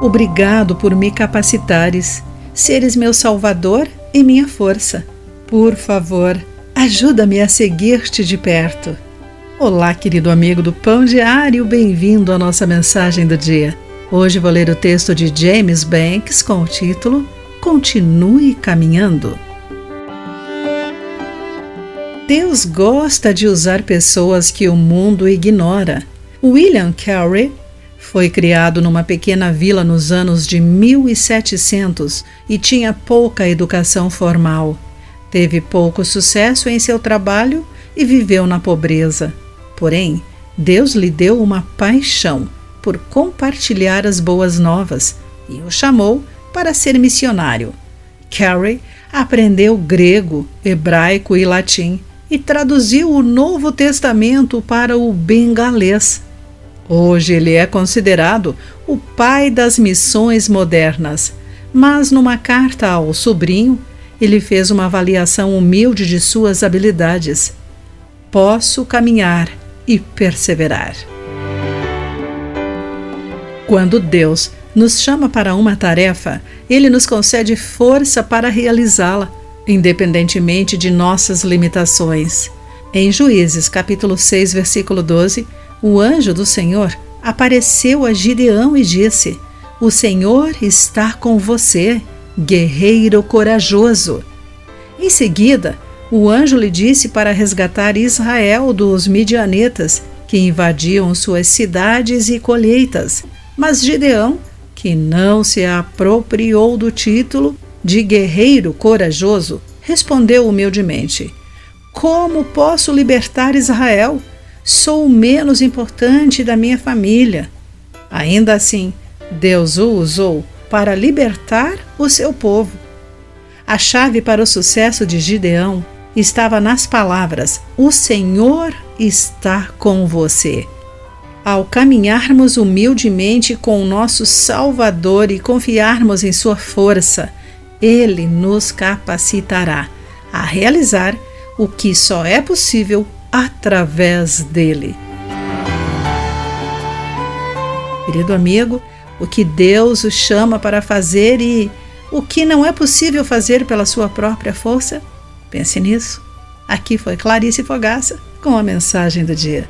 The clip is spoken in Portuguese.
Obrigado por me capacitares, seres meu salvador e minha força. Por favor, ajuda-me a seguir-te de perto. Olá, querido amigo do Pão Diário, bem-vindo à nossa mensagem do dia. Hoje vou ler o texto de James Banks com o título Continue Caminhando. Deus gosta de usar pessoas que o mundo ignora. William Carey foi criado numa pequena vila nos anos de 1700 e tinha pouca educação formal. Teve pouco sucesso em seu trabalho e viveu na pobreza. Porém, Deus lhe deu uma paixão por compartilhar as boas novas e o chamou para ser missionário. Carey aprendeu grego, hebraico e latim e traduziu o Novo Testamento para o bengalês. Hoje ele é considerado o pai das missões modernas, mas numa carta ao sobrinho, ele fez uma avaliação humilde de suas habilidades. Posso caminhar e perseverar. Quando Deus nos chama para uma tarefa, ele nos concede força para realizá-la, independentemente de nossas limitações. Em Juízes, capítulo 6, versículo 12, o anjo do Senhor apareceu a Gideão e disse: O Senhor está com você, guerreiro corajoso. Em seguida, o anjo lhe disse para resgatar Israel dos midianetas que invadiam suas cidades e colheitas. Mas Gideão, que não se apropriou do título de guerreiro corajoso, respondeu humildemente: Como posso libertar Israel? Sou o menos importante da minha família. Ainda assim, Deus o usou para libertar o seu povo. A chave para o sucesso de Gideão estava nas palavras: O Senhor está com você. Ao caminharmos humildemente com o nosso Salvador e confiarmos em Sua força, Ele nos capacitará a realizar o que só é possível através dele. Querido amigo, o que Deus o chama para fazer e o que não é possível fazer pela sua própria força? Pense nisso. Aqui foi Clarice Fogaça com a mensagem do dia.